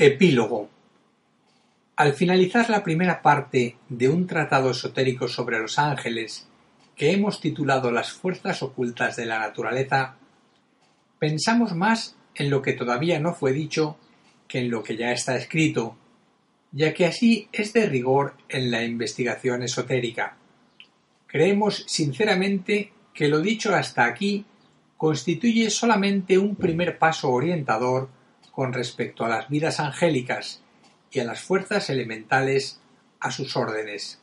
Epílogo Al finalizar la primera parte de un tratado esotérico sobre los ángeles que hemos titulado Las fuerzas ocultas de la naturaleza, pensamos más en lo que todavía no fue dicho que en lo que ya está escrito, ya que así es de rigor en la investigación esotérica. Creemos sinceramente que lo dicho hasta aquí constituye solamente un primer paso orientador con respecto a las vidas angélicas y a las fuerzas elementales a sus órdenes.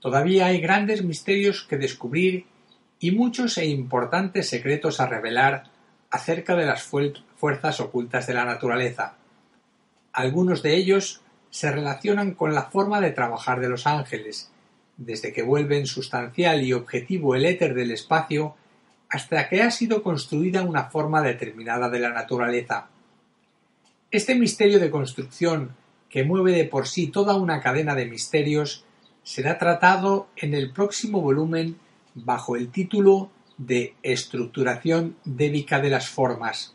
Todavía hay grandes misterios que descubrir y muchos e importantes secretos a revelar acerca de las fuerzas ocultas de la naturaleza. Algunos de ellos se relacionan con la forma de trabajar de los ángeles, desde que vuelven sustancial y objetivo el éter del espacio hasta que ha sido construida una forma determinada de la naturaleza. Este misterio de construcción, que mueve de por sí toda una cadena de misterios, será tratado en el próximo volumen bajo el título de Estructuración débica de las formas.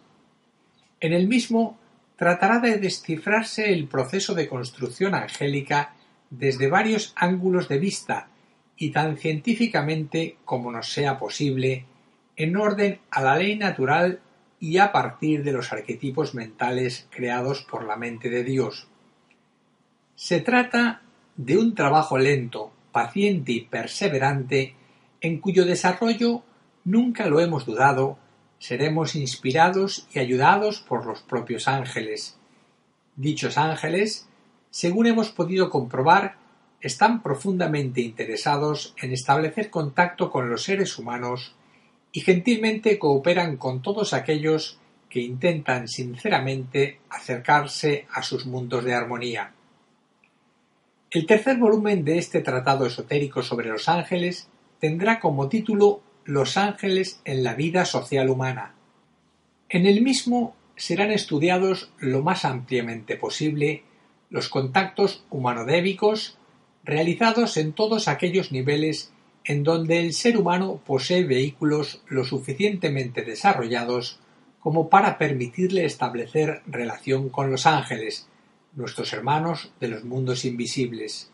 En el mismo tratará de descifrarse el proceso de construcción angélica desde varios ángulos de vista y tan científicamente como nos sea posible, en orden a la ley natural y a partir de los arquetipos mentales creados por la mente de Dios. Se trata de un trabajo lento, paciente y perseverante, en cuyo desarrollo nunca lo hemos dudado, seremos inspirados y ayudados por los propios ángeles. Dichos ángeles, según hemos podido comprobar, están profundamente interesados en establecer contacto con los seres humanos y gentilmente cooperan con todos aquellos que intentan sinceramente acercarse a sus mundos de armonía. El tercer volumen de este tratado esotérico sobre los ángeles tendrá como título Los ángeles en la vida social humana. En el mismo serán estudiados lo más ampliamente posible los contactos humanodébicos realizados en todos aquellos niveles en donde el ser humano posee vehículos lo suficientemente desarrollados como para permitirle establecer relación con los ángeles, nuestros hermanos de los mundos invisibles.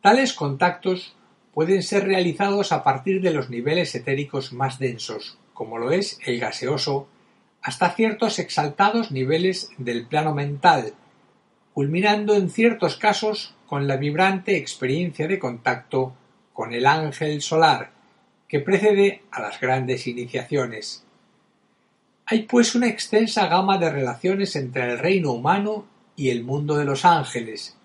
Tales contactos pueden ser realizados a partir de los niveles etéricos más densos, como lo es el gaseoso, hasta ciertos exaltados niveles del plano mental, culminando en ciertos casos con la vibrante experiencia de contacto con el ángel solar, que precede a las grandes iniciaciones. Hay pues una extensa gama de relaciones entre el reino humano y el mundo de los ángeles,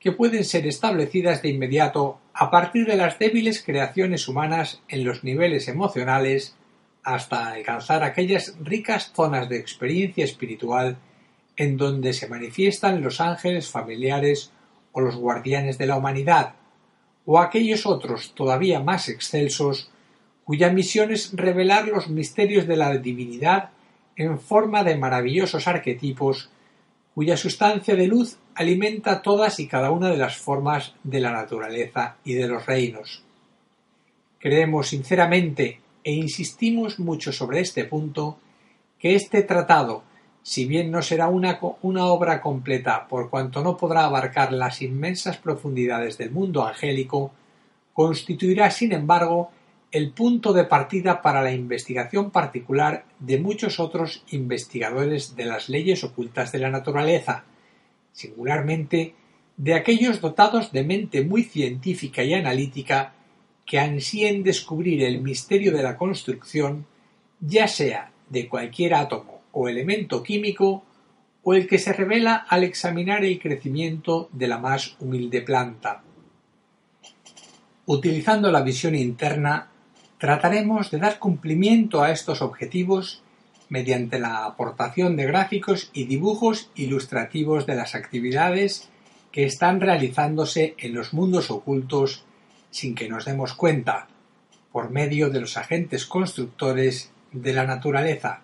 que pueden ser establecidas de inmediato a partir de las débiles creaciones humanas en los niveles emocionales hasta alcanzar aquellas ricas zonas de experiencia espiritual en donde se manifiestan los ángeles familiares o los guardianes de la humanidad, o aquellos otros todavía más excelsos, cuya misión es revelar los misterios de la divinidad en forma de maravillosos arquetipos, cuya sustancia de luz alimenta todas y cada una de las formas de la naturaleza y de los reinos. Creemos sinceramente e insistimos mucho sobre este punto que este tratado si bien no será una, obra completa por cuanto no podrá abarcar las inmensas profundidades del mundo angélico, constituirá, sin embargo, el punto de partida para la investigación particular de muchos otros investigadores de las leyes ocultas de la naturaleza, singularmente de aquellos dotados de mente muy científica y analítica que ansíen descubrir el misterio de la construcción, ya sea de cualquier átomo o elemento químico o el que se revela al examinar el crecimiento de la más humilde planta. Utilizando la visión interna, trataremos de dar cumplimiento a estos objetivos mediante la aportación de gráficos y dibujos ilustrativos de las actividades que están realizándose en los mundos ocultos sin que nos demos cuenta, por medio de los agentes constructores de la naturaleza,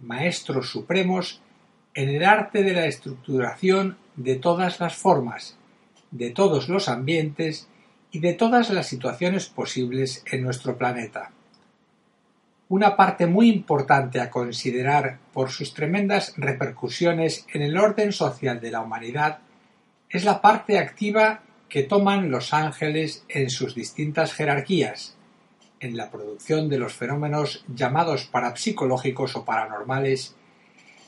maestros supremos en el arte de la estructuración de todas las formas, de todos los ambientes y de todas las situaciones posibles en nuestro planeta. Una parte muy importante a considerar por sus tremendas repercusiones en el orden social de la humanidad es la parte activa que toman los ángeles en sus distintas jerarquías, en la producción de los fenómenos llamados parapsicológicos o paranormales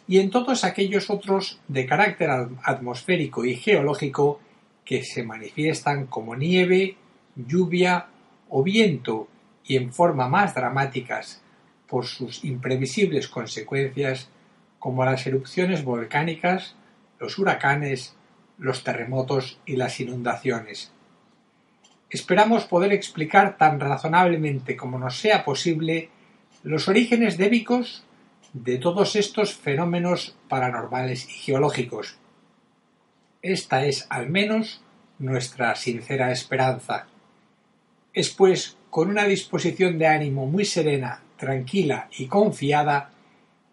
y en todos aquellos otros de carácter atmosférico y geológico que se manifiestan como nieve, lluvia o viento y en forma más dramáticas por sus imprevisibles consecuencias como las erupciones volcánicas, los huracanes, los terremotos y las inundaciones. Esperamos poder explicar tan razonablemente como nos sea posible los orígenes débicos de todos estos fenómenos paranormales y geológicos. Esta es al menos nuestra sincera esperanza. Es pues con una disposición de ánimo muy serena, tranquila y confiada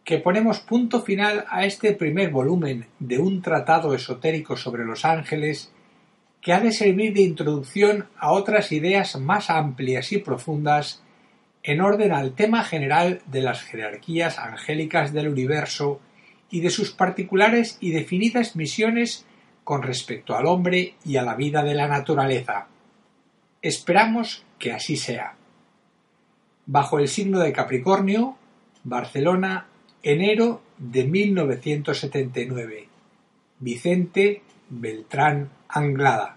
que ponemos punto final a este primer volumen de un tratado esotérico sobre los ángeles que ha de servir de introducción a otras ideas más amplias y profundas en orden al tema general de las jerarquías angélicas del universo y de sus particulares y definidas misiones con respecto al hombre y a la vida de la naturaleza. Esperamos que así sea. Bajo el signo de Capricornio, Barcelona, enero de 1979. Vicente Beltrán Anglada.